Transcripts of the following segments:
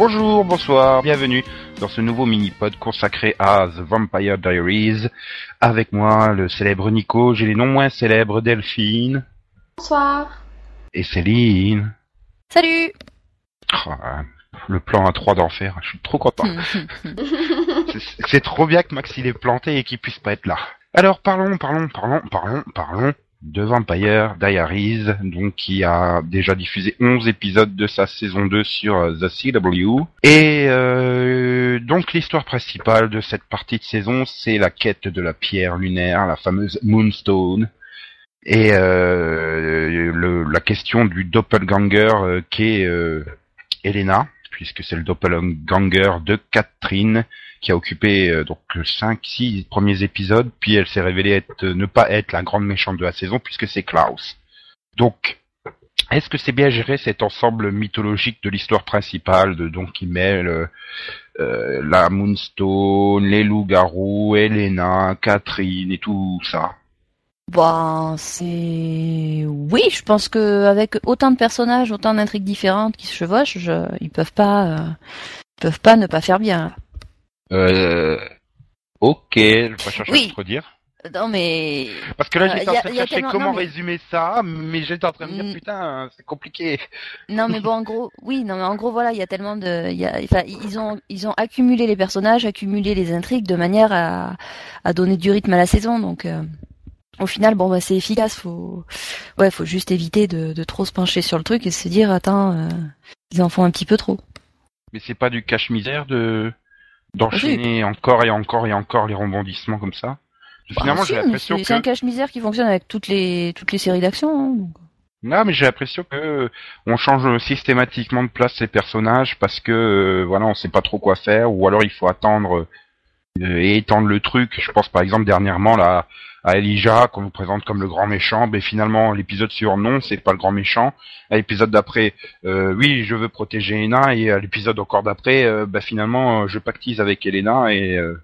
Bonjour, bonsoir, bienvenue dans ce nouveau mini-pod consacré à The Vampire Diaries. Avec moi, le célèbre Nico, j'ai les noms moins célèbres Delphine Bonsoir. et Céline. Salut Ah, le plan à 3 d'enfer, je suis trop content. C'est- C'est trop bien que Max il est planté et qu'il puisse pas être là. Alors parlons, parlons, parlons, parlons, parlons de Vampire Diaries, donc qui a déjà diffusé 11 épisodes de sa saison 2 sur euh, The CW. Et euh, donc l'histoire principale de cette partie de saison, c'est la quête de la pierre lunaire, la fameuse Moonstone. Et euh, le- la question du doppelganger euh, qu'est euh, Elena, puisque c'est le doppelganger de Catherine qui a occupé euh, donc le 5 6 premiers épisodes, puis elle s'est révélée ne pas être la grande méchante de la saison puisque c'est Klaus. Donc est-ce que c'est bien géré cet ensemble mythologique de l'histoire principale de donc qui mêle la Moonstone, les loups-garous, Elena, Catherine et tout ça? Bon, c'est... Oui, je pense que avec autant de personnages, autant d'intrigues différentes qui se chevauchent, je... ils peuvent pas... euh, Ils peuvent pas ne pas faire bien. euh, Ok, je vais pas chercher Oui. à te redire. Non mais... Parce que là, j'étais en train de chercher tellement- comment non, mais- résumer ça, mais j'étais en train de me dire, Mm. putain, c'est compliqué. Non mais bon, en gros, oui, non mais en gros, voilà, il y a tellement de... il Y a... Enfin, ils ont, ils ont accumulé les personnages, accumulé les intrigues de manière à, à donner du rythme à la saison, donc... euh, Au final, bon, bah, c'est efficace. Faut, ouais, faut juste éviter de, de trop se pencher sur le truc et se dire, attends, euh, ils en font un petit peu trop. Mais c'est pas du cache-misère de d'enchaîner encore et encore et encore les rebondissements comme ça? Finalement, Bah, si, j'ai mais l'impression c'est c'est un cache-misère qui fonctionne avec toutes les toutes les séries d'action. hein, donc. non, mais j'ai l'impression que euh, on change systématiquement de place les personnages parce que euh, voilà, on sait pas trop quoi faire ou alors il faut attendre euh, et étendre le truc. Je pense par exemple dernièrement là à Elijah qu'on nous présente comme le grand méchant, mais finalement l'épisode suivant non, c'est pas le grand méchant. À l'épisode d'après, euh, oui, je veux protéger Elena et à l'épisode encore d'après, bah finalement euh, je pactise avec Elena et euh,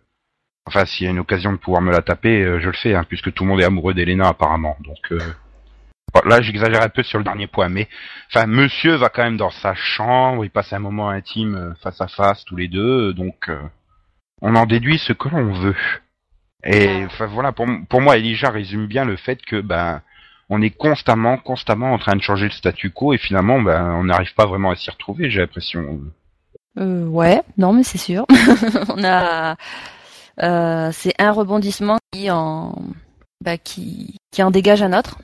enfin s'il y a une occasion de pouvoir me la taper, je le fais hein, puisque tout le monde est amoureux d'Elena apparemment. Donc là j'exagère un peu sur le dernier point, mais enfin Monsieur va quand même dans sa chambre, il passe un moment intime face à face tous les deux, donc on en déduit ce que l'on veut. Et enfin voilà, pour, pour moi, Elijah résume bien le fait que ben on est constamment, constamment en train de changer le statu quo et finalement ben on n'arrive pas vraiment à s'y retrouver. J'ai l'impression. Euh, ouais, non mais c'est sûr. On a, euh, c'est un rebondissement qui en, bah, qui qui en dégage un autre.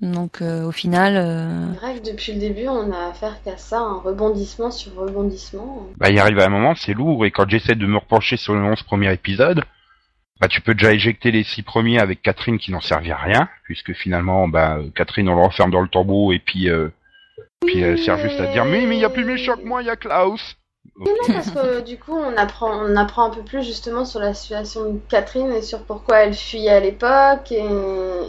Donc euh, au final, euh, que depuis le début, on a affaire qu'à ça, un rebondissement sur rebondissement. Bah il arrive à un moment, c'est lourd et quand j'essaie de me repencher sur le 11 premier épisode, bah tu peux déjà éjecter les six premiers avec Catherine qui n'en servait à rien puisque finalement bah Catherine on le renferme dans le tombeau et puis euh, puis elle sert juste à dire mais mais il y a plus méchant que moi, il y a Klaus. Non, parce que du coup, on apprend, on apprend un peu plus justement sur la situation de Catherine et sur pourquoi elle fuyait à l'époque et,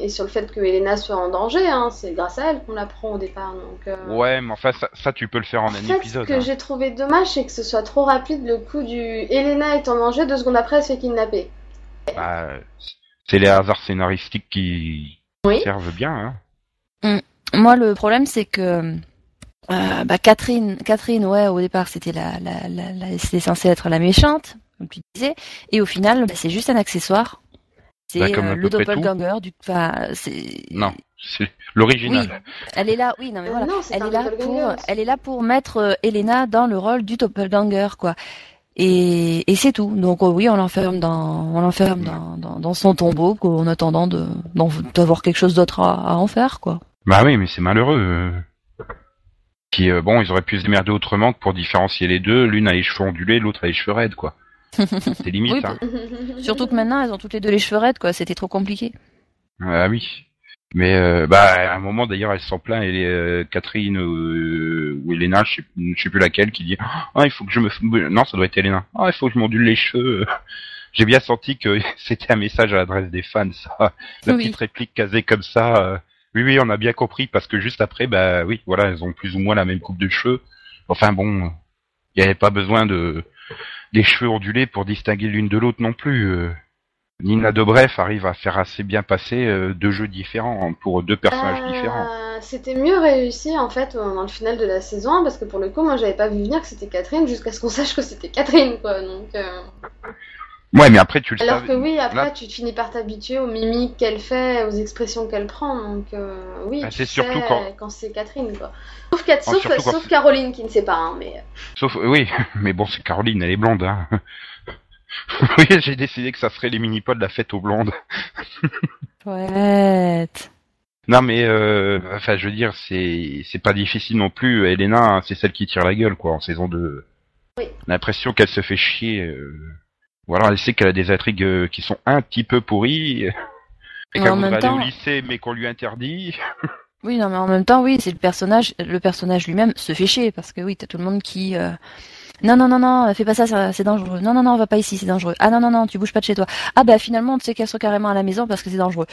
et sur le fait que Elena soit en danger. Hein. C'est grâce à elle qu'on l'apprend au départ. Donc, euh, Ouais, mais enfin ça, ça tu peux le faire en En un fait, épisode. ce que hein. j'ai trouvé dommage, c'est que ce soit trop rapide le coup du Elena est en danger, deux secondes après elle se fait kidnapper. Bah, c'est les hasards scénaristiques qui Oui. servent bien. Hein. moi le problème c'est que euh, bah, Catherine, Catherine, ouais, au départ c'était la, la, la, la- c'était censé être la méchante, comme tu disais, et au final bah, c'est juste un accessoire. C'est Bah, comme euh, le doppelganger du, enfin, c'est. Non, c'est l'original. Elle est là, oui, non mais Euh, voilà. non, elle est là pour aussi. elle est là pour mettre euh, Elena dans le rôle du doppelganger quoi et, et c'est tout donc euh, oui on l'enferme dans on l'enferme dans, dans, dans son tombeau quoi, en attendant de d'avoir quelque chose d'autre à, à en faire quoi Bah oui, mais c'est malheureux. Qui, euh, bon, ils auraient pu se démerder autrement que pour différencier les deux. L'une a les cheveux ondulés, l'autre a les cheveux raides, quoi. C'est limite, Oui, hein. surtout que maintenant elles ont toutes les deux les cheveux raides quoi c'était trop compliqué Ah oui. Mais euh, bah à un moment d'ailleurs elle s'en plaint et euh, Catherine euh, ou Elena, je sais, je sais plus laquelle, qui dit ah il faut que je me non ça doit être Elena ah il faut que je m'ondule les cheveux. J'ai bien senti que c'était un message à l'adresse des fans ça, la Oui. petite réplique casée comme ça. euh, oui oui on a bien compris parce que juste après bah oui voilà elles ont plus ou moins la même coupe de cheveux. Enfin bon il n'y avait pas besoin de des cheveux ondulés pour distinguer l'une de l'autre non plus. Euh. Nina Dobrev arrive à faire assez bien passer euh, deux jeux différents pour deux personnages Euh, différents. C'était mieux réussi en fait dans le final de la saison 1 parce que pour le coup, moi j'avais pas vu venir que c'était Catherine jusqu'à ce qu'on sache que c'était Catherine quoi. Donc, euh, Ouais, mais après tu le Alors savais. que oui, après Là- tu finis par t'habituer aux mimiques qu'elle fait, aux expressions qu'elle prend. Donc euh, oui, Ah, tu c'est surtout sais quand- c'est Catherine quoi. Sauf, Cat- Ah, sauf, quand Caroline qui ne sait pas, hein, mais Sauf, oui, mais bon, c'est Caroline, elle est blonde. Hein. oui, j'ai décidé que ça serait les mini-pods de la fête aux blondes. Chouette. Non, mais euh, enfin, je veux dire, c'est c'est pas difficile non plus. Elena, hein, c'est celle qui tire la gueule, quoi, en saison 2. Oui. L'impression qu'elle se fait chier. euh, Voilà, elle sait qu'elle a des intrigues euh, qui sont un petit peu pourries. Et Mais qu'elle en voudrait même aller au temps- lycée, mais qu'on lui interdit. Oui, non, mais en même temps, oui, c'est le personnage, le personnage lui-même se fait chier parce que oui, t'as tout le monde qui, euh, non, non, non, non, fais pas ça, c'est dangereux. Non, non, non, va pas ici, c'est dangereux. Ah non, non, non, tu bouges pas de chez toi. Ah bah finalement, sais qu'elle soit carrément à la maison parce que c'est dangereux.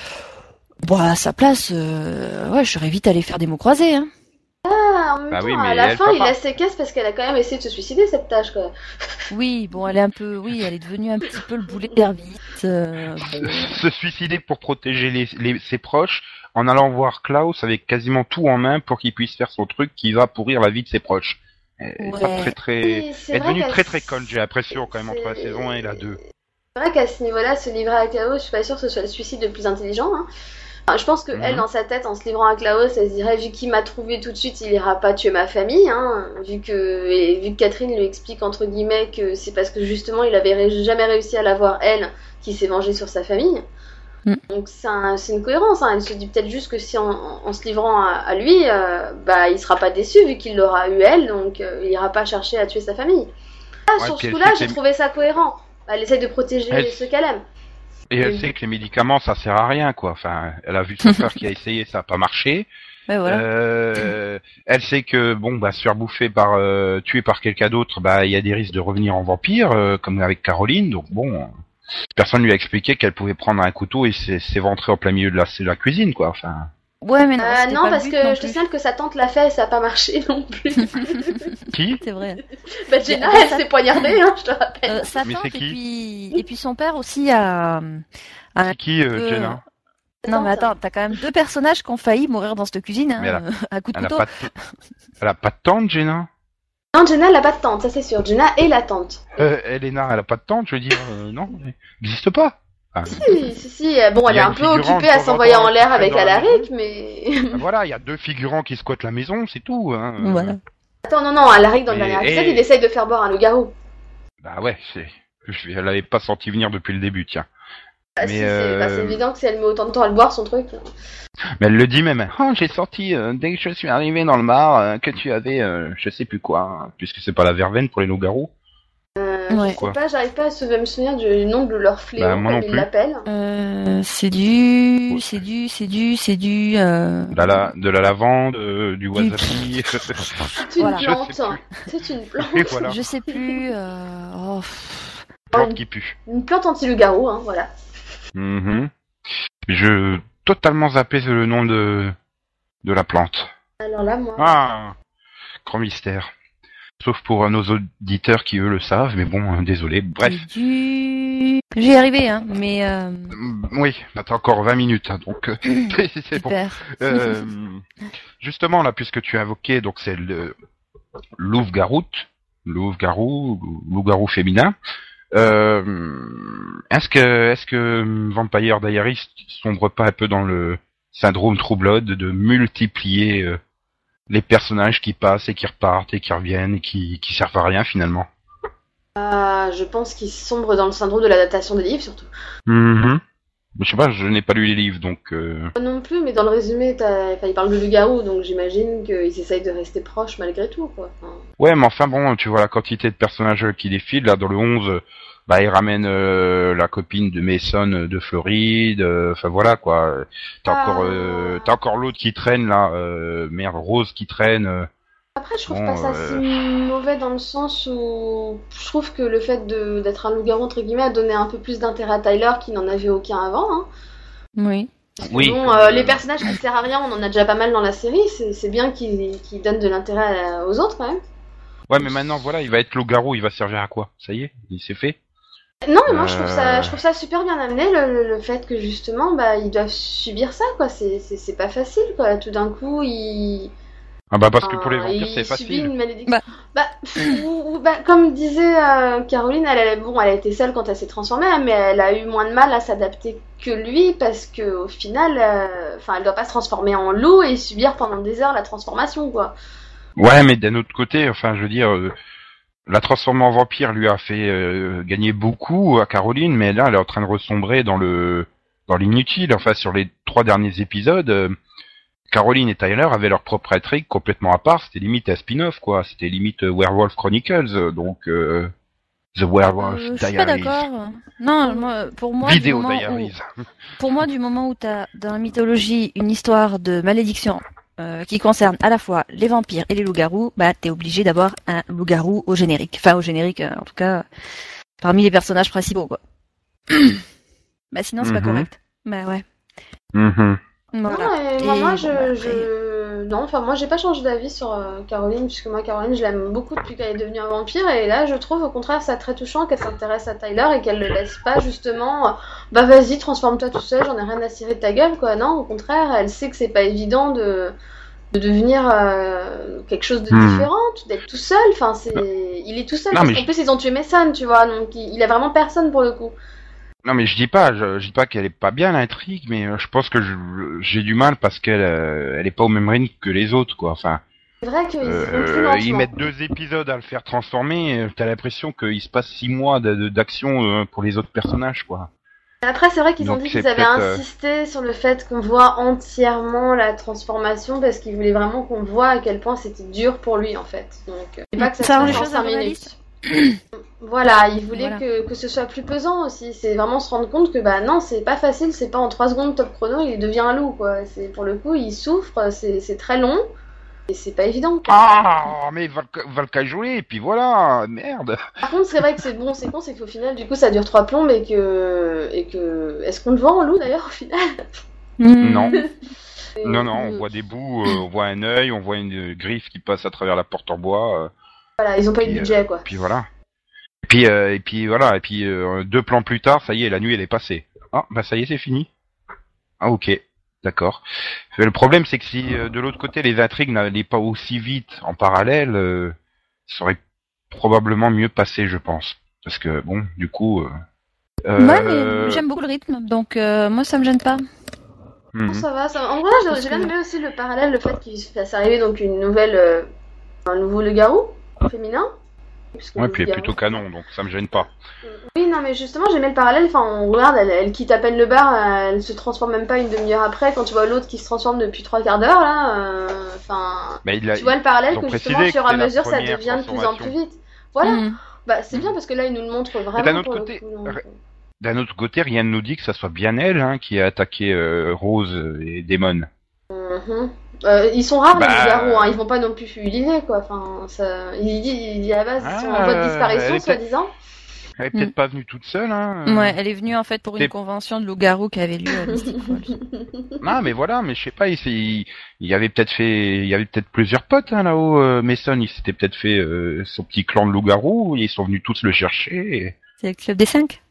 Bon, à sa place, euh, ouais, j'aurais vite allé faire des mots croisés. Hein. Ah, en même Bah temps, oui, à mais la fin, il pas. la séquestre parce qu'elle a quand même essayé de se suicider cette tâche quoi. Oui, bon, elle est un peu, oui, elle est devenue un petit peu le boulet d'Hervite. Euh, se suicider pour protéger les, les- ses proches en allant voir Klaus avec quasiment tout en main pour qu'il puisse faire son truc qui va pourrir la vie de ses proches. Elle est Ouais. très très... Elle est vrai devenue très très conne, j'ai l'impression quand même entre la saison 1 et la 2. C'est vrai qu'à ce niveau-là, se livrer à Klaus, je suis pas sûre que ce soit le suicide le plus intelligent. Hein. Enfin, je pense que elle, Mhm. dans sa tête, en se livrant à Klaus, elle se dirait vu qu'il m'a trouvé tout de suite, il ira pas tuer ma famille. Hein, vu que et vu que Catherine lui explique entre guillemets que c'est parce que justement il avait jamais réussi à la voir elle, qui s'est vengé sur sa famille. Mhm. Donc c'est un- c'est une cohérence. Hein. Elle se dit peut-être juste que si en, en se livrant à, à lui, euh, bah il sera pas déçu vu qu'il l'aura eu elle, donc euh, il ira pas chercher à tuer sa famille. Ah, Ouais, sur ce coup-là, j'ai trouvé ça cohérent. Elle essaye de protéger Elle- ceux qu'elle aime. Et elle Oui. sait que les médicaments ça sert à rien quoi. Enfin, elle a vu son frère qui a essayé, ça a pas marché. Voilà. Euh, elle sait que bon bah se faire bouffer par euh, tuer par quelqu'un d'autre, bah il y a des risques de revenir en vampire euh, comme avec Caroline. Donc bon, personne lui a expliqué qu'elle pouvait prendre un couteau et s'é- s'éventrer en plein milieu de la, de la cuisine quoi. Enfin, Ouais, mais non, Euh, non, parce but que non je te signale que sa tante l'a fait et ça a pas marché non plus. qui? C'est vrai. bah, Jenna, Mais- elle s'est poignardée, hein, je te rappelle. Euh, sa Mais tante et puis et puis son père aussi a. a C'est qui euh, Jenna? Non mais Tante. attends, t'as quand même deux personnages qui ont failli mourir dans cette cuisine hein, Mais elle a- à coup de Elle a couteau. pas de... elle a pas de tante Jenna? Non, Jenna, elle a pas de tante, ça c'est sûr. Jenna est la tante. Euh, Elena, elle a pas de tante, je veux dire, euh, non, elle n'existe pas. Enfin, Si, si, si. Bon, elle est un peu occupée à s'envoyer en l'air avec la Alaric, mais. ben voilà, il y a deux figurants qui squattent la maison, c'est tout. Hein. Voilà. Attends, non, non, Alaric dans le dernier épisode, et- il essaye de faire boire un loup-garou. Bah ouais, c'est... Je je l'avais pas senti venir depuis le début, tiens. Ah, Mais, si, c'est euh, bah, c'est évident que si elle met autant de temps à le boire, son truc. Mais elle le dit même. Oh, j'ai sorti euh, dès que je suis arrivé dans le bar euh, que tu avais, euh, je sais plus quoi, hein, puisque c'est pas la verveine pour les loups-garous. Euh, Ouais. Je sais pas, j'arrive pas à se me souvenir du nom de leur fléau, Bah, moi non comme ils plus. l'appellent. Euh, c'est du, c'est du, c'est du, c'est du. Euh... De la, de la lavande, euh, du wasabi. C'est une Voilà. Plante. C'est une plante. Je sais plus. Euh... oh, plante qui pue. Une plante anti-loup-garou, hein, voilà. Mhm. Je totalement zappé le nom de de la plante. Alors là, moi. Ah, grand mystère. Sauf pour euh, nos auditeurs qui eux le savent, mais bon, euh, désolé. Bref, du. J'y arrivé, hein, mais euh... Mm, oui, bah, t'as encore 20 minutes, hein, donc euh, c'est bon. Euh, justement, là, puisque tu as invoqué, donc c'est le loup-garou, loup-garou, loup-garou féminin. Euh, est-ce que, est-ce que Vampire Diaries sombre pas un peu dans le syndrome True Blood de multiplier euh, les personnages qui passent et qui repartent et qui reviennent et qui, qui servent à rien finalement? Ah, je pense qu'il sombre dans le syndrome de l'adaptation des livres, surtout. Mhm. Je sais pas, je n'ai pas lu les livres, donc euh, Moi non plus, mais dans le résumé, t'as- enfin, il parle de loup-garou, donc j'imagine qu'ils essayent de rester proches malgré tout, quoi. Enfin, Ouais, mais enfin bon, tu vois la quantité de personnages qui défilent. Là, dans le 11, euh, bah, il ramène euh, la copine de Mason euh, de Floride. euh, Enfin voilà quoi. T'as Ah. encore, euh, t'as encore l'autre qui traîne là. Euh, merde, Rose qui traîne. Euh. Après, je trouve Bon, pas ça euh, si mauvais dans le sens où je trouve que le fait d'être un loup-garou, entre guillemets, a donné un peu plus d'intérêt à Tyler qui n'en avait aucun avant. Hein. Oui. Oui. Bon, euh, les personnages qui servent à rien, on en a déjà pas mal dans la série, c'est bien qu'ils donnent de l'intérêt à- aux autres quand même. Ouais, mais maintenant voilà, il va être loup-garou. Il va servir à quoi? Ça y est, il s'est fait. Non, mais moi je trouve ça, je trouve ça super bien amené le, le, fait que justement, bah, ils doivent subir ça, quoi. C'est, c'est, pas facile, quoi. Tout d'un coup, ils. Ah bah parce que pour les vampires c'est facile. Une malédiction. Bah, bah, bah comme disait euh, Caroline, elle, elle, bon, elle a été seule quand elle s'est transformée, hein, mais elle a eu moins de mal à s'adapter que lui parce que au final, euh, enfin, elle doit pas se transformer en loup et subir pendant des heures la transformation, quoi. Ouais, mais d'un autre côté, enfin, je veux dire, euh, la transformation en vampire lui a fait euh, gagner beaucoup à Caroline, mais là, elle est en train de ressombrer dans le dans l'inutile. Enfin, sur les trois derniers épisodes, euh, Caroline et Tyler avaient leur propre intrigue complètement à part. C'était limite un spin-off, quoi. C'était limite Werewolf Chronicles, donc The Werewolf Diaries. Je suis pas d'accord. Non, moi, pour moi, Vidéo Diaries. pour moi, du moment où t'as dans la mythologie une histoire de malédiction euh, qui concerne à la fois les vampires et les loups-garous, bah t'es obligé d'avoir un loup-garou au générique. Enfin au générique, euh, en tout cas, parmi les personnages principaux, quoi. bah sinon c'est pas mhm. correct. Bah ouais. Mm Non, moi, je, je, non, enfin moi j'ai pas changé d'avis sur euh, Caroline puisque moi Caroline je l'aime beaucoup depuis qu'elle est devenue un vampire et là je trouve au contraire ça très touchant qu'elle s'intéresse à Tyler et qu'elle le laisse pas justement bah vas-y transforme-toi tout seul j'en ai rien à cirer de ta gueule quoi non au contraire elle sait que c'est pas évident de de devenir euh, quelque chose de hmm. différent, d'être tout seul. Enfin, c'est, il est tout seul. parce qu'en plus, ils ont tué Mason, tu vois, donc il, a vraiment personne pour le coup. Non, mais je dis pas, je, dis pas qu'elle est pas bien l'intrigue, mais euh, je pense que j'ai du mal parce qu'elle, euh, elle est pas au même rythme que les autres, quoi. Enfin. C'est vrai qu'ils euh, ils mettent deux épisodes à le faire transformer. T'as l'impression qu'il se passe six mois d'action pour les autres personnages, quoi. Après, c'est vrai qu'ils ont dit qu'ils avaient euh, insisté sur le fait qu'on voit entièrement la transformation parce qu'ils voulaient vraiment qu'on voit à quel point c'était dur pour lui en fait. Donc, euh, pas que ça, ça en 5 minutes. Voilà, ils voulaient Que, que, ce soit plus pesant aussi. C'est vraiment se rendre compte que bah non, c'est pas facile, c'est pas en 3 secondes top chrono, il devient un loup quoi. C'est pour le coup, il souffre, c'est très long. Et c'est pas évident. Ah, mais va, va le cas jouer, et puis voilà, merde. Par contre, c'est vrai que c'est bon, c'est con, c'est qu'au final, du coup, ça dure trois plombs et que. Et que... Est-ce qu'on le vend en loup d'ailleurs au final? Non. non, non, on voit des bouts, euh, on voit un œil, on voit une griffe qui passe à travers la porte en bois. Euh. Voilà, ils ont pas eu de budget, euh, quoi. Puis voilà. Et puis, et puis voilà, et puis deux plans plus tard, ça y est, la nuit elle est passée. Ah, bah ça y est, c'est fini. Ah, ok. D'accord. Le problème, c'est que si euh, de l'autre côté les intrigues n'allaient pas aussi vite en parallèle, euh, ça aurait probablement mieux passé, je pense. Parce que bon, du coup. Euh, euh... j'aime beaucoup le rythme, donc moi ça me gêne pas. Mhm. ça va, ça En vrai, j'ai bien aimé aussi le parallèle, le fait qu'il fasse arriver donc une nouvelle, un nouveau le garou féminin. Ouais, puis elle est plutôt canon, donc ça me gêne pas. Oui, non, mais justement, j'aimais le parallèle. Enfin, on regarde, elle, quitte à peine le bar, elle se transforme même pas une demi-heure après. Quand tu vois l'autre qui se transforme depuis trois quarts d'heure, là, euh, enfin, tu vois le parallèle que justement, au fur et à mesure, ça devient de plus en plus vite. Voilà. Mm. Bah, c'est bien parce que là, il nous le montre vraiment. D'un autre côté. Euh. D'un autre côté, rien ne nous dit que ça soit bien elle hein, qui a attaqué euh, Rose et Damon. Mm euh, ils sont rares les bah, garous, hein. ils vont pas non plus fuliner quoi. Enfin, ça... il dit, il dit à la base, ils sont en voie de disparition soi-disant. Elle est peut-être mm. pas venue toute seule. Hein. Ouais, elle est venue en fait pour une convention de loup-garou qu'avait lu à Mystic Falls. non, mais voilà, mais je sais pas, il, il, il y avait peut-être fait, il y avait peut-être plusieurs potes hein, là-haut. Euh, Mason, il s'était peut-être fait euh, son petit clan de loup-garou, ils sont venus tous le chercher. C'est le club des cinq?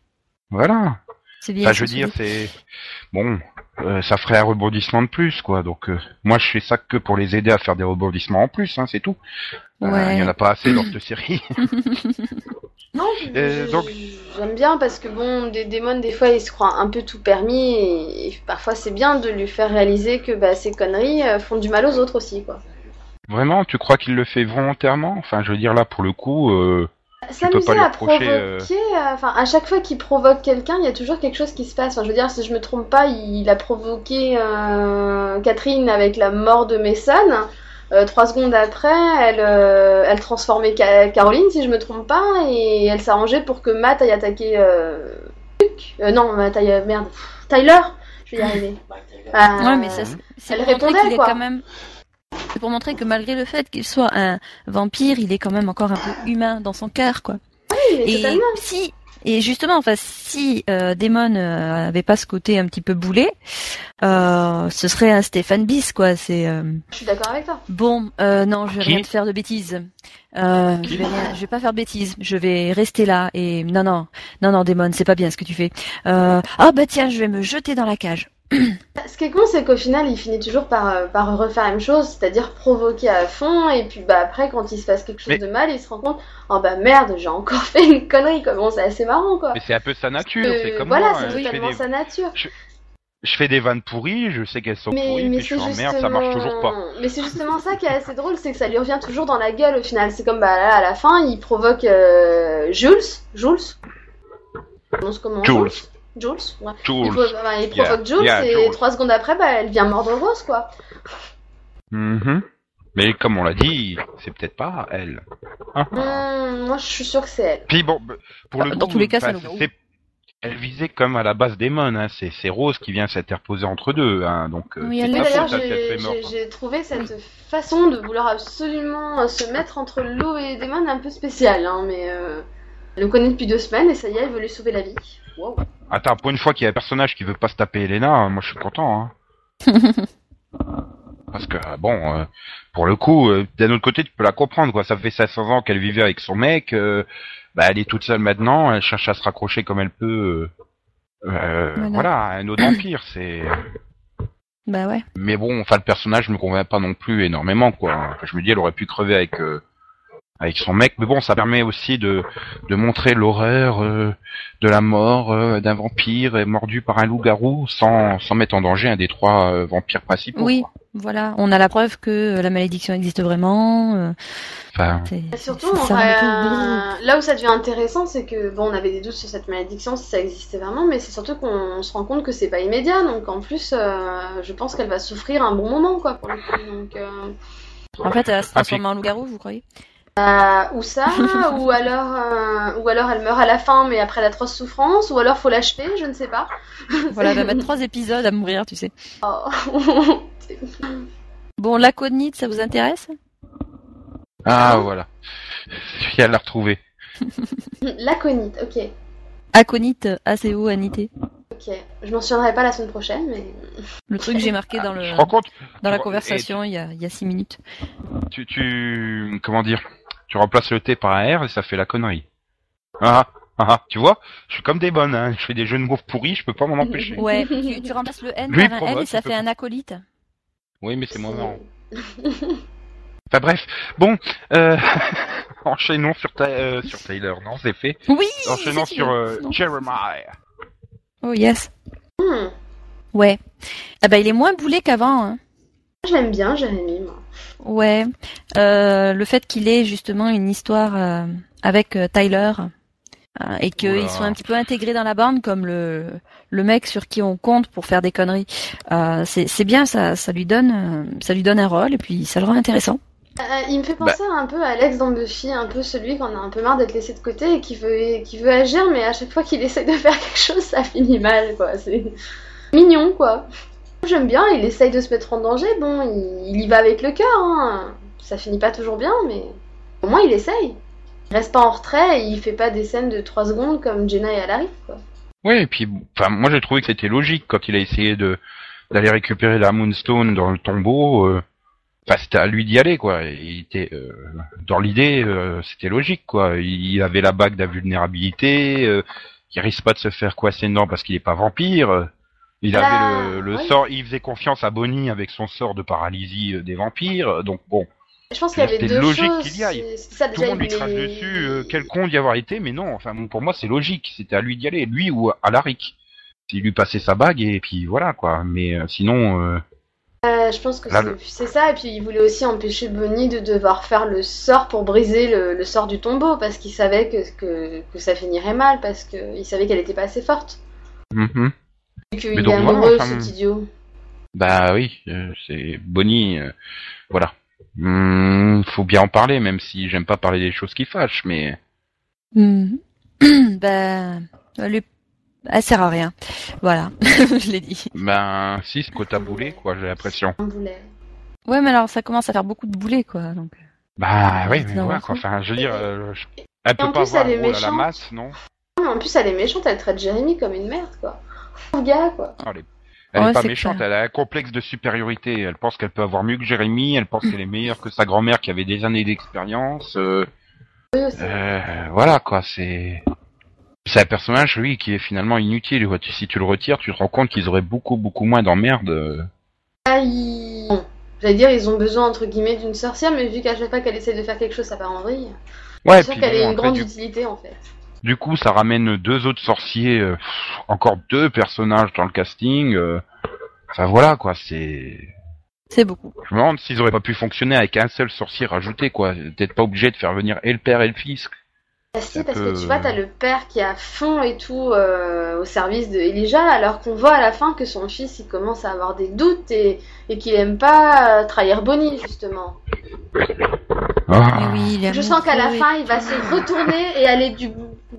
Voilà. C'est bien. je veux dire, c'est bon. Euh, ça ferait un rebondissement de plus, quoi. Donc, euh, moi, je fais ça que pour les aider à faire des rebondissements en plus, hein, c'est tout. Euh, il n'y en a pas assez dans cette série. non, donc... j'aime bien parce que bon, des démons, des fois, ils se croient un peu tout permis et, parfois, c'est bien de lui faire réaliser que bah, ces conneries font du mal aux autres aussi, quoi. Vraiment, tu crois qu'il le fait volontairement? Enfin, je veux dire là, pour le coup. S'amuser à provoquer, euh, enfin à chaque fois qu'il provoque quelqu'un, il y a toujours quelque chose qui se passe. Enfin, je veux dire, si je me trompe pas, il a provoqué euh, Catherine avec la mort de Mason. Euh, trois secondes après, elle, elle transformait Caroline, si je me trompe pas, et elle s'arrangeait pour que Matt aille attaquer non, Matt aille, merde, Tyler. Je vais y arriver. ouais, mais ça, elle répondait quoi. Quand même c'est pour montrer que malgré le fait qu'il soit un vampire, il est quand même encore un peu humain dans son cœur, quoi. Oui, et si Et justement, enfin, si euh, Damon euh, avait pas ce côté un petit peu boulet, euh, ce serait un Stéphane Bis, quoi. C'est. euh, Je suis d'accord avec toi. Bon, euh, non, je vais rien te faire de bêtises. Euh, je vais rien- je vais pas faire de bêtises. Je vais rester là et non, non, non, non, Damon, c'est pas bien ce que tu fais. Euh, ah bah tiens, je vais me jeter dans la cage. Ce qui est con, c'est qu'au final, il finit toujours par, euh, par refaire la même chose, c'est-à-dire provoquer à fond, et puis bah après, quand il se passe quelque chose Mais- de mal, il se rend compte, oh bah merde, j'ai encore fait une connerie. Bon, c'est assez marrant, quoi. Mais c'est un peu sa nature, c'est comme voilà, c'est hein. totalement des, sa nature. je fais des vannes pourries, je sais qu'elles sont Mais, pourries, mais je c'est suis en merde, ça marche justement- toujours pas. Mais c'est justement ça qui est assez drôle, c'est que ça lui revient toujours dans la gueule au final. C'est comme bah là, à la fin, il provoque euh, Jules, Jules, comment Jules. Jules, ouais. Il, Jules. il provoque Yeah, Jules yeah, et Jules. trois secondes après, bah, elle vient mordre Rose, quoi. Mhm. Mais comme on l'a dit, c'est peut-être pas elle. Hein Hum, moi, je suis sûre que c'est elle. Puis bon, bah, pour Bah, le dans coup, tous les cas, ça c'est- elle visait comme à la base Damon, hein. c'est c'est Rose qui vient s'interposer entre deux, hein. donc euh, Oui, d'ailleurs, à j'ai trouvé cette façon de vouloir absolument euh, se mettre entre l'eau et les démons un peu spéciale, hein, mais euh, elle le connaît depuis deux semaines et ça y est, elle veut lui sauver la vie. Wow. Attends, pour une fois qu'il y a un personnage qui veut pas se taper Elena, moi je suis content. Hein. Parce que euh, bon, euh, pour le coup, euh, d'un autre côté, tu peux la comprendre, quoi. Ça fait 500 ans qu'elle vivait avec son mec. euh, bah, elle est toute seule maintenant. Elle cherche à se raccrocher comme elle peut. Voilà. voilà. un autre empire, c'est. Bah ouais. Mais bon, enfin, le personnage me convainc pas non plus énormément, quoi. Enfin, je me dis, elle aurait pu crever avec euh, avec son mec, mais bon, ça permet aussi de de montrer l'horreur euh, de la mort euh, d'un vampire mordu par un loup-garou sans sans mettre en danger un des trois euh, vampires principaux. Oui. quoi. Voilà, on a la preuve que la malédiction existe vraiment. euh, Enfin, Et surtout, on là où ça devient intéressant, c'est que bon, on avait des doutes sur cette malédiction, si ça existait vraiment, mais c'est surtout qu'on se rend compte que c'est pas immédiat, donc en plus, euh, je pense qu'elle va souffrir un bon moment, quoi, pour le coup. Donc, euh, En fait, elle va se Ah, transformer en loup-garou, vous croyez? Euh, ou ça, ou alors, euh, ou alors elle meurt à la fin, mais après d'atroces souffrances, ou alors faut l'achever, je ne sais pas. Voilà, elle va mettre trois épisodes à mourir, tu sais. Oh. Bon, l'aconite, ça vous intéresse? Ah voilà. Elle l'a retrouvé. L'aconite, ok. Aconite, A-C-O-N-I-T. Ok, je m'en souviendrai pas la semaine prochaine, mais Le truc que j'ai marqué dans le Je compte dans la conversation il y a il y a six minutes. tu, tu comment dire? Tu remplaces le T par un R et ça fait la connerie. Ah ah, ah, tu vois Je suis comme des bonnes, hein. je fais des jeux de mots pourris, je peux pas m'en empêcher. Ouais, tu, tu remplaces le N Lui, par un moi, et ça fait un acolyte. Oui, mais c'est moins marrant. Enfin bref, bon, euh, enchaînons sur, ta, euh, sur Taylor, non, c'est fait. Oui Enchaînons sur euh. Jeremiah. Oh yes. Hmm. Ouais. Ah bah il est moins boulé qu'avant. Hein. Je l'aime bien, Jérémy, moi. Ouais. Euh, le fait qu'il ait justement une histoire euh, avec euh, Tyler euh, et qu'ils soient un petit peu intégrés dans la bande comme le le mec sur qui on compte pour faire des conneries. Euh, c'est c'est bien ça ça lui donne ça lui donne un rôle et puis ça le rend intéressant. Euh, il me fait penser un peu à Alex dans Buffy, un peu celui qu'on a un peu marre d'être laissé de côté et qui veut, qui veut agir, mais à chaque fois qu'il essaye de faire quelque chose, ça finit mal, quoi. C'est mignon, quoi. J'aime bien, il essaye de se mettre en danger, bon, il, y va avec le cœur, hein. Ça finit pas toujours bien, mais au moins il essaye. Il reste pas en retrait et il fait pas des scènes de 3 secondes comme Jenna et Alaric, quoi. Oui, et puis, enfin, moi j'ai trouvé que c'était logique quand il a essayé de d'aller récupérer la Moonstone dans le tombeau. euh, Enfin, c'était à lui d'y aller, quoi. Il était euh, dans l'idée, euh, c'était logique, quoi. Il avait la bague d'invulnérabilité. Il risque pas de se faire coincer dedans parce qu'il est pas vampire. Euh, Il avait Ah, le, le oui. sort, il faisait confiance à Bonnie avec son sort de paralysie euh, des vampires. Donc bon, Je pense qu'il y avait deux logique choses. qu'il y aille. ça, tout le monde lui crache dessus. euh, quel con d'y avoir été, mais non. Enfin, pour moi, c'est logique. C'était à lui d'y aller, lui ou à Laric. Il lui passait sa bague et puis voilà, quoi. Mais euh, sinon, euh, Euh, je pense que Là, c'est- le- c'est ça, et puis il voulait aussi empêcher Bonnie de devoir faire le sort pour briser le, le sort du tombeau, parce qu'il savait que, que, que ça finirait mal, parce qu'il savait qu'elle était pas assez forte. mhm. Qu'il Mais est donc, voilà, amoureux, enfin, cet idiot. bah oui, euh, c'est Bonnie. euh, voilà. Hum, faut bien en parler, même si j'aime pas parler des choses qui fâchent, mais Mhm. ben elle, est- elle sert à rien. Voilà, je l'ai dit. ben si, c'est côté boulet, quoi. J'ai l'impression. Ouais, mais alors ça commence à faire beaucoup de boulets quoi. Donc Bah oui, mais voilà, quoi. Enfin, je veux dire, euh, je- elle en peut pas plus, avoir elle est un rôle à la méchante. masse, non? Non, En plus, elle est méchante, elle traite Jérémy comme une merde, quoi. Pauvre gars, quoi. Elle est, elle Ouais, est pas méchante, clair. elle a un complexe de supériorité. Elle pense qu'elle peut avoir mieux que Jérémy, elle pense qu'elle est meilleure que sa grand-mère qui avait des années d'expérience. euh, Oui, c'est- euh, voilà quoi, c'est c'est un personnage, oui, qui est finalement inutile. quoi. Si tu le retires, tu te rends compte qu'ils auraient beaucoup beaucoup moins d'emmerdes. euh. Ah, ils... bon, J'allais dire, ils ont besoin, entre guillemets, d'une sorcière, mais vu qu'à chaque fois qu'elle essaie de faire quelque chose, ça part en vrille. Ouais, c'est sûr puis qu'elle bon, a une grande du, utilité, en fait. Du coup, ça ramène deux autres sorciers, euh, encore deux personnages dans le casting. euh. Enfin voilà quoi, c'est. C'est beaucoup. Je me demande s'ils auraient pas pu fonctionner avec un seul sorcier rajouté, quoi. Peut-être pas obligé de faire venir et le père et le fils. Ah C'est si, parce peu- que tu vois, t'as le père qui est à fond et tout euh, au service de Elijah, alors qu'on voit à la fin que son fils, il commence à avoir des doutes et, et qu'il aime pas euh, trahir Bonnie, justement. Ah. Mais oui, Je sens qu'à la fin, il va se retourner et aller du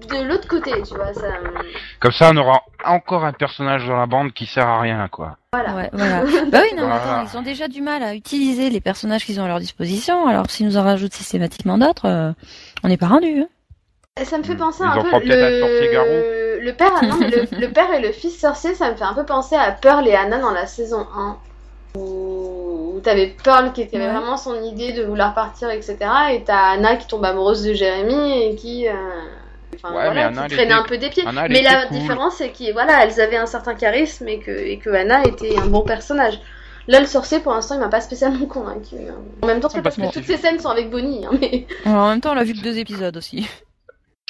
de l'autre côté, tu vois. Ça, euh, Comme ça, on aura encore un personnage dans la bande qui sert à rien, quoi. voilà. Ouais, voilà. bah oui, non, mais attends, ils ont déjà du mal à utiliser les personnages qu'ils ont à leur disposition. Alors, s'ils nous en rajoutent systématiquement d'autres, euh, on n'est pas rendu. Hein. Et Ça me fait penser Ils un peu feront peut-être un sorcier garou. le... le père, non, mais le, le père et le fils sorcier, ça me fait un peu penser à Pearl et Anna dans la saison 1. Où, où t'avais Pearl qui était Ouais. vraiment son idée de vouloir partir, etc. Et t'as Anna qui tombe amoureuse de Jérémy et qui, euh, enfin, Ouais, mais voilà, Anna, qui elle traînait était- un peu des pieds. Anna, mais la cool. différence, c'est que voilà, elles avaient un certain charisme et que, et que Anna était un bon personnage. Là, le sorcier, pour l'instant, il m'a pas spécialement convaincu. hein. En même temps, c'est parce que toutes ces scènes sont avec Bonnie. Hein, mais... En même temps, on l'a vu que deux épisodes aussi.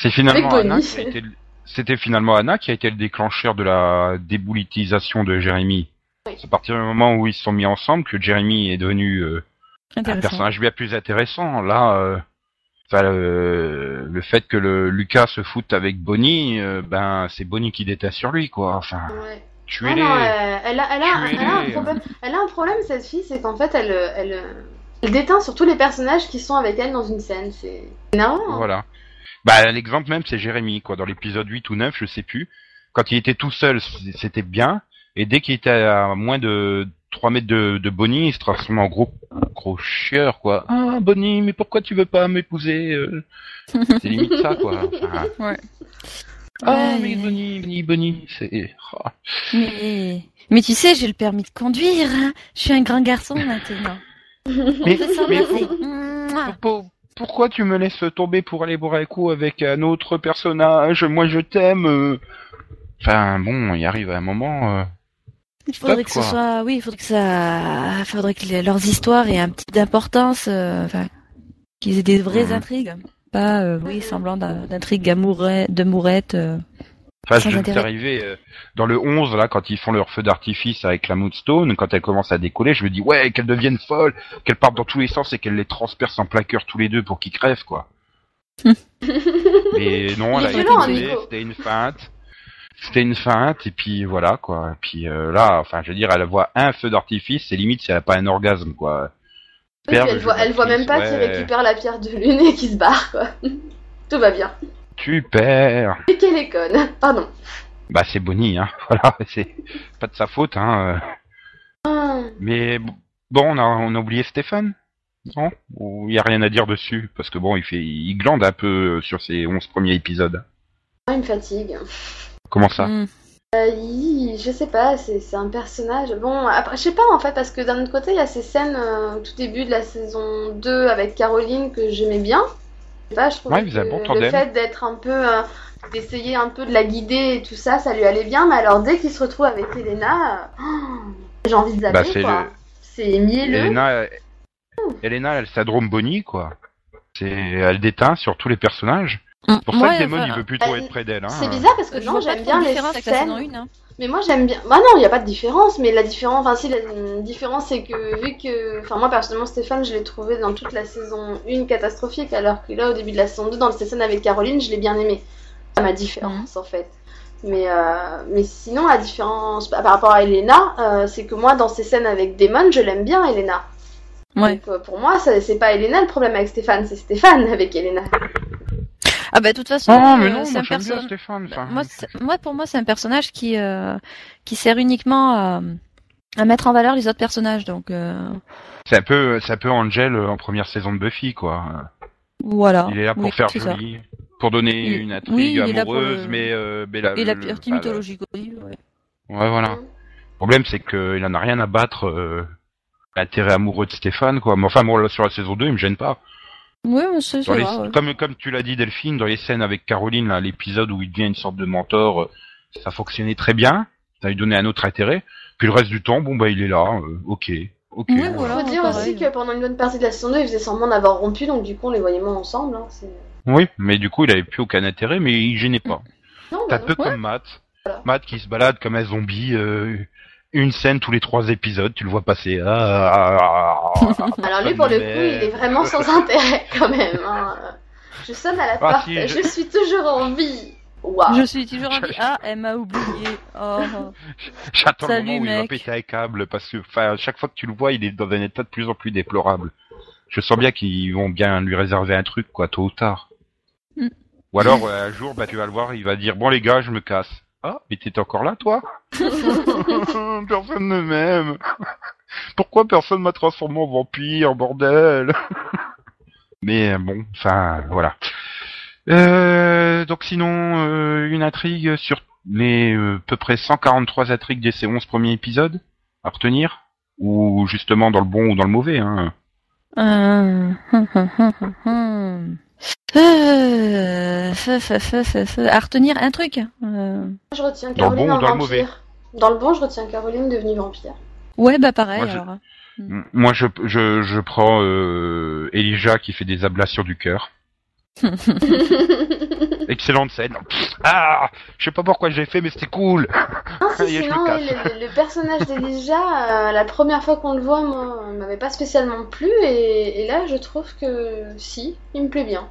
C'est finalement Avec Anna qui a été C'était finalement Anna qui a été le déclencheur de la dépolitisation de Jérémy. Oui. C'est à partir du moment où ils se sont mis ensemble que Jérémy est devenu euh, un personnage bien plus intéressant. Là, euh, enfin, le, le fait que le Lucas se foute avec Bonnie, euh, ben c'est Bonnie qui déteste sur lui, quoi. Enfin, Ouais. Ah tuez-les. non, elle, elle a, elle, a, elle a un problème. Elle a un problème cette fille, c'est qu'en fait elle, elle, elle déteint sur tous les personnages qui sont avec elle dans une scène. C'est hein. Voilà. Bah l'exemple même c'est Jérémy quoi dans l'épisode 8 ou 9, je sais plus. Quand il était tout seul, c'était bien et dès qu'il était à moins de 3 mètres de, de Bonnie, il se transforme en gros gros chieur quoi. Ah Bonnie, mais pourquoi tu veux pas m'épouser euh? C'est limite ça quoi. Enfin, Ouais. ah mais Bonnie, Bonnie, Bonnie, c'est ah. Mais, mais tu sais, j'ai le permis de conduire. hein. Je suis un grand garçon maintenant. Mais, pour- pour- pourquoi tu me laisses tomber pour aller boire un coup avec un autre personnage? Moi je t'aime. Enfin bon, il arrive à un moment. euh, Il faudrait Stop, que ce quoi. soit, oui, il faudrait que ça, il faudrait que les- leurs histoires aient un petit d'importance, euh, enfin, qu'ils aient des vraies Mhm. intrigues, pas, euh, oui, semblant d'intrigues amourette, de mourette. euh. Enfin, Sans je suis arrivé euh, dans le 11, là, quand ils font leur feu d'artifice avec la Moonstone, quand elle commence à décoller, je me dis, ouais, qu'elle devienne folle, qu'elle parte dans tous les sens et qu'elle les transperce en plein cœur tous les deux pour qu'ils crèvent, quoi. Mais non, elle a été hein, c'était une feinte. C'était une feinte, et puis voilà, quoi. Et puis euh, là, enfin, je veux dire, elle voit un feu d'artifice, c'est limite si elle a pas un orgasme, quoi. Oui, elle, voit, elle voit même pas ouais. qu'il récupère la pierre de lune et qu'il se barre, quoi. Tout va bien. Super Et qu'elle est conne. Pardon. Bah, c'est Bonnie, hein. Voilà, c'est pas de sa faute, hein. euh. Ah. Mais bon, on a, on a oublié Stéphane Non? Ou il y a rien à dire dessus? Parce que bon, il fait, il glande un peu sur ses 11 premiers épisodes. Ah, il me fatigue. Comment ça Mm. Euh, il- je sais pas, c'est un personnage. Bon, après, je sais pas en fait, parce que d'un autre côté, il y a ces scènes euh, au tout début de la saison 2 avec Caroline que j'aimais bien. Je sais pas, je trouve Ouais, que bon le tandem. fait d'être un peu. euh, d'essayer un peu de la guider et tout ça, ça lui allait bien, mais alors dès qu'il se retrouve avec Elena, euh, oh, j'ai envie de zapper Bah, quoi. le- C'est mielleux. Elena, elle- Elena, elle syndrome Bonnie, quoi. C'est, elle déteint sur tous les personnages. Mm. C'est pour ça Ouais, que Damon, enfin, il veut plus trop euh, être près d'elle. Hein. C'est bizarre parce que non, pas j'aime bien les scènes. 1, hein. Mais moi j'aime bien. Bah non, il n'y a pas de différence, mais la différence, enfin si, la différence c'est que vu que. Enfin, moi personnellement, Stéphane, je l'ai trouvé dans toute la saison 1 catastrophique, alors que là, au début de la saison 2, dans cette scène avec Caroline, je l'ai bien aimé. C'est ma différence en fait. Mais, euh, mais sinon, la différence par rapport à Elena, euh, c'est que moi, dans ces scènes avec Damon, je l'aime bien, Elena. Ouais. Donc euh, pour moi, ça- c'est pas Elena le problème avec Stéphane, c'est Stéphane avec Elena. Ah bah de toute façon, Oh, mais euh, non, c'est moi un j'aime bien perso- Stéphane. Bah, enfin. moi, moi, pour moi, c'est un personnage qui euh, qui sert uniquement à, à mettre en valeur les autres personnages. Donc euh, C'est un peu, c'est un peu Angel euh, en première saison de Buffy, quoi. voilà. Il est là pour Oui, faire ça. joli, pour donner Il- une intrigue oui, amoureuse, le- mais, euh, mais la, Et la le- partie bah, mythologique aussi, ouais. Ouais, voilà. Le problème, c'est qu'il en a rien à battre l'intérêt amoureux de Stéphane, quoi. Mais enfin, bon, là, sur la saison 2, il me gêne pas. Dans ça les- va, ouais. comme, comme tu l'as dit, Delphine, dans les scènes avec Caroline, là, l'épisode où il devient une sorte de mentor, euh, ça fonctionnait très bien. Ça lui donnait un autre intérêt. Puis le reste du temps, bon, bah, il est là. euh, ok. Ok. Ouais, voilà. Faut dire pareil. aussi que pendant une bonne partie de la saison 2, ils faisaient semblant d'avoir rompu, donc du coup, on les voyait moins ensemble. Hein. c'est- Oui, mais du coup, il avait plus aucun intérêt, mais il gênait pas. Non, T'as bah, peu Ouais. comme Matt. Voilà. Matt qui se balade comme un zombie, euh, une scène tous les trois épisodes, tu le vois passer. Ah, ah, ah, ah, Alors lui, pour le coup, il est vraiment sans intérêt quand même. hein. Je sonne à la Ah, porte, si, je... je- suis toujours en vie. Waouh. Je suis toujours en vie. Ah, elle m'a oublié. Oh. J'attends le Salut, moment où il va mec. péter un câble parce que, enfin, chaque fois que tu le vois, il est dans un état de plus en plus déplorable. Je sens bien qu'ils vont bien lui réserver un truc, quoi, tôt ou tard. Mm. Ou alors, euh, un jour, bah, tu vas le voir, il va dire, bon, les gars, je me casse. Ah, mais t'es encore là, toi? personne ne m'aime. Pourquoi personne m'a transformé en vampire, bordel? mais, euh, bon, enfin, voilà. Euh, donc sinon, euh, une intrigue sur les euh, peu près 143 intrigues de ces 11 premiers épisodes à retenir Ou justement dans le bon ou dans le mauvais hein? Euh, À retenir un truc. euh. Je retiens Dans le Caroline bon ou dans le vampire. Dans le bon, je retiens Caroline devenue vampire. Ouais, bah pareil. Moi, je- alors. M- Moi, je, je, je prends euh, Elijah qui fait des ablations du cœur. Excellente scène. Ah, je sais pas pourquoi j'ai fait, mais c'était cool. Non, si, Allez, je me sinon, oui, le, le personnage d'Elijah, euh, la première fois qu'on le voit, moi, m'avait pas spécialement plu, et, et là, je trouve que si, il me plaît bien.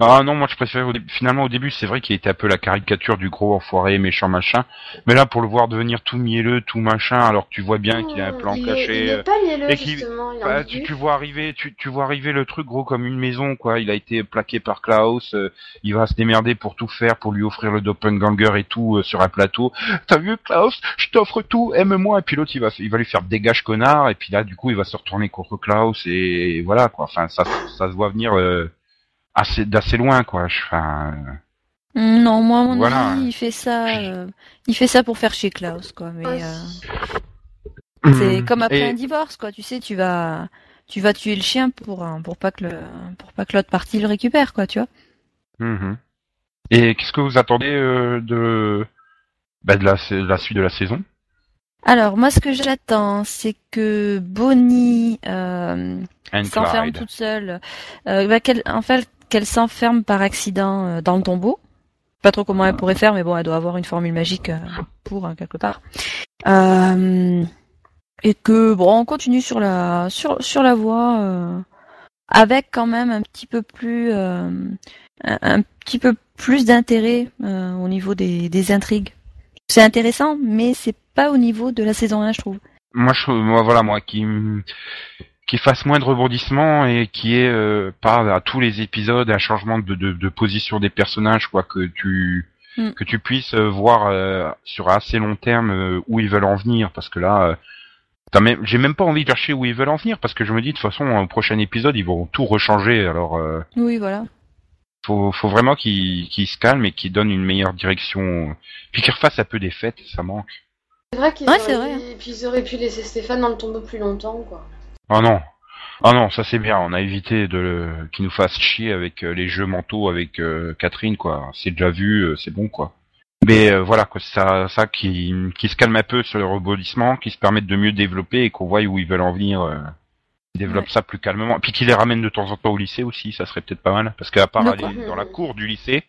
Ah non, moi je préfère au finalement au début, c'est vrai qu'il était un peu la caricature du gros enfoiré méchant machin, mais là pour le voir devenir tout mielleux, tout machin, alors que tu vois bien qu'il a un plan il caché. Est, il est pas mielleux, et justement, il Bah, tu, tu vois arriver, tu, tu vois arriver le truc gros comme une maison, quoi. Il a été plaqué par Klaus. euh, il va se démerder pour tout faire, pour lui offrir le doppelganger et tout euh, sur un plateau. T'as vu Klaus? Je t'offre tout, aime-moi. Et puis l'autre, il va, il va lui faire dégage connard. Et puis là, du coup, il va se retourner contre Klaus et voilà, quoi. Enfin, ça, ça se voit venir euh, assez d'assez loin, quoi. Je- Enfin, euh, Non, moi, à mon Voilà. avis, il fait ça. euh, il fait ça pour faire chier Klaus, quoi. Mais euh, c'est comme après Et- un divorce, quoi. Tu sais, tu vas, tu vas tuer le chien pour pour pas que le pour pas que l'autre partie le récupère, quoi. Tu vois. Mhm. Et qu'est-ce que vous attendez euh, de, bah, de la, de la suite de la saison? Alors, moi, ce que j'attends, c'est que Bonnie euh, s'enferme toute seule. Euh, bah, en fait, qu'elle s'enferme par accident euh, dans le tombeau. Pas trop comment elle pourrait faire, mais bon, elle doit avoir une formule magique euh, pour hein, quelque part. Euh, et que bon, on continue sur la sur sur la voie euh, avec quand même un petit peu plus euh, un, un petit peu plus d'intérêt euh, au niveau des, des intrigues. C'est intéressant, mais c'est pas au niveau de la saison 1, je trouve. moi je moi voilà moi qui qui fasse moins de rebondissements et qui est euh, pas à tous les épisodes un changement de, de, de position des personnages quoi que tu Mm. que tu puisses euh, voir euh, sur assez long terme euh, où ils veulent en venir parce que là euh, même j'ai même pas envie de chercher où ils veulent en venir parce que je me dis de toute façon au prochain épisode ils vont tout rechanger alors euh, Oui, voilà. faut faut vraiment qu'ils se calment et qu'ils donnent une meilleure direction puis qu'ils refassent un peu des fêtes ça manque C'est vrai qu'ils Ouais, auraient, c'est vrai, pu- puis ils auraient pu laisser Stéphane dans le tombeau plus longtemps, quoi. Oh non. Ah non, ça c'est bien. On a évité de le- qu'il nous fasse chier avec euh, les jeux mentaux avec euh, Catherine, quoi. C'est déjà vu, euh, c'est bon, quoi. Mais euh, voilà, quoi. c'est Ça, ça qui, qui se calme un peu sur le rebondissement, qui se permettent de mieux développer et qu'on voit où ils veulent en venir. Euh, ils développent Ouais. ça plus calmement. Et puis qu'ils les ramènent de temps en temps au lycée aussi, ça serait peut-être pas mal. Parce qu'à part Le aller dans la cour du lycée.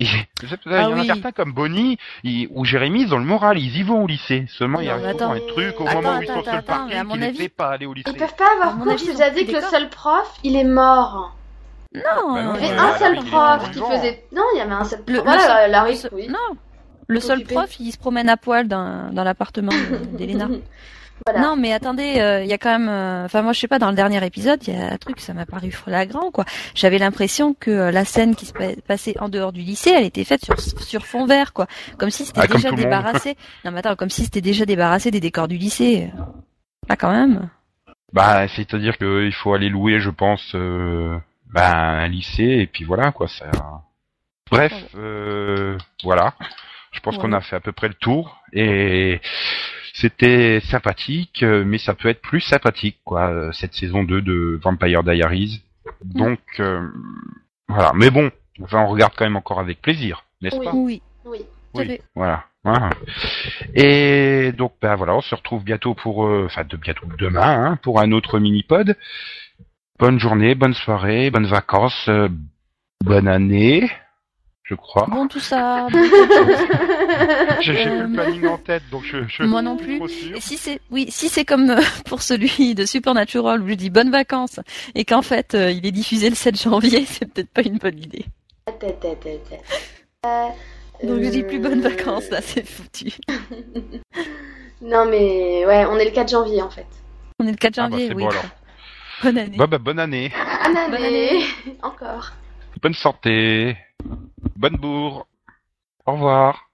Il y Ah en a oui. certains comme Bonnie ils- ou Jérémy, ils ont le moral, ils y vont au lycée. Seulement, il y a un truc au Attends, moment où ils attends, sont sur le parking qui fait pas aller au lycée. Ils peuvent pas avoir cours, avis, je vous ai dit que le seul prof, il est mort. Non, Bah non, Il y avait un seul prof qui faisait... Non, il y avait un seul Le- prof. le Voilà, seul- Larry, Ce- oui. Non, le seul Occupé. prof, il se promène à poil dans, dans l'appartement de- d'Elena. voilà. Non, mais attendez, euh, il y a quand même. euh, Enfin, moi, je sais pas. Dans le dernier épisode, il y a un truc, ça m'a paru flagrant, quoi. J'avais l'impression que euh, la scène qui se pa- passait en dehors du lycée, elle était faite sur sur fond vert, quoi. Comme si c'était Ah, déjà débarrassé. non, mais attends, comme si c'était déjà débarrassé des décors du lycée. Là, quand même. Bah, c'est-à-dire qu'il faut aller louer, je pense, euh, ben, un lycée et puis voilà quoi. Ça... Bref, euh, voilà. Je pense qu'on a fait à peu près le tour et c'était sympathique, euh, mais ça peut être plus sympathique quoi euh, cette saison 2 de Vampire Diaries. Donc euh, voilà. Mais bon, enfin, on regarde quand même encore avec plaisir, n'est-ce Oui. pas? Oui, Oui. Oui, voilà. Voilà. Et donc ben voilà, on se retrouve bientôt pour, euh, enfin de bientôt demain hein, pour un autre mini-pod. Bonne journée, bonne soirée, bonnes vacances, euh, bonne année, je crois. Bon, tout ça. bon. J'ai plus Euh, le planning en tête, donc je, je Moi non plus. Et si c'est, oui, si c'est comme euh, pour celui de Supernatural où je dis bonnes vacances et qu'en fait euh, il est diffusé le 7 janvier, c'est peut-être pas une bonne idée. Euh, Donc je dis plus bonnes euh, vacances là, c'est foutu. Non mais ouais, on est le 4 janvier en fait. On est le 4 Ah bah, janvier, oui. bon alors. Bonne année. Bah, bah, bonne année, Bonne année. Bonne année. Encore. bonne santé, bonne bourre. Au revoir.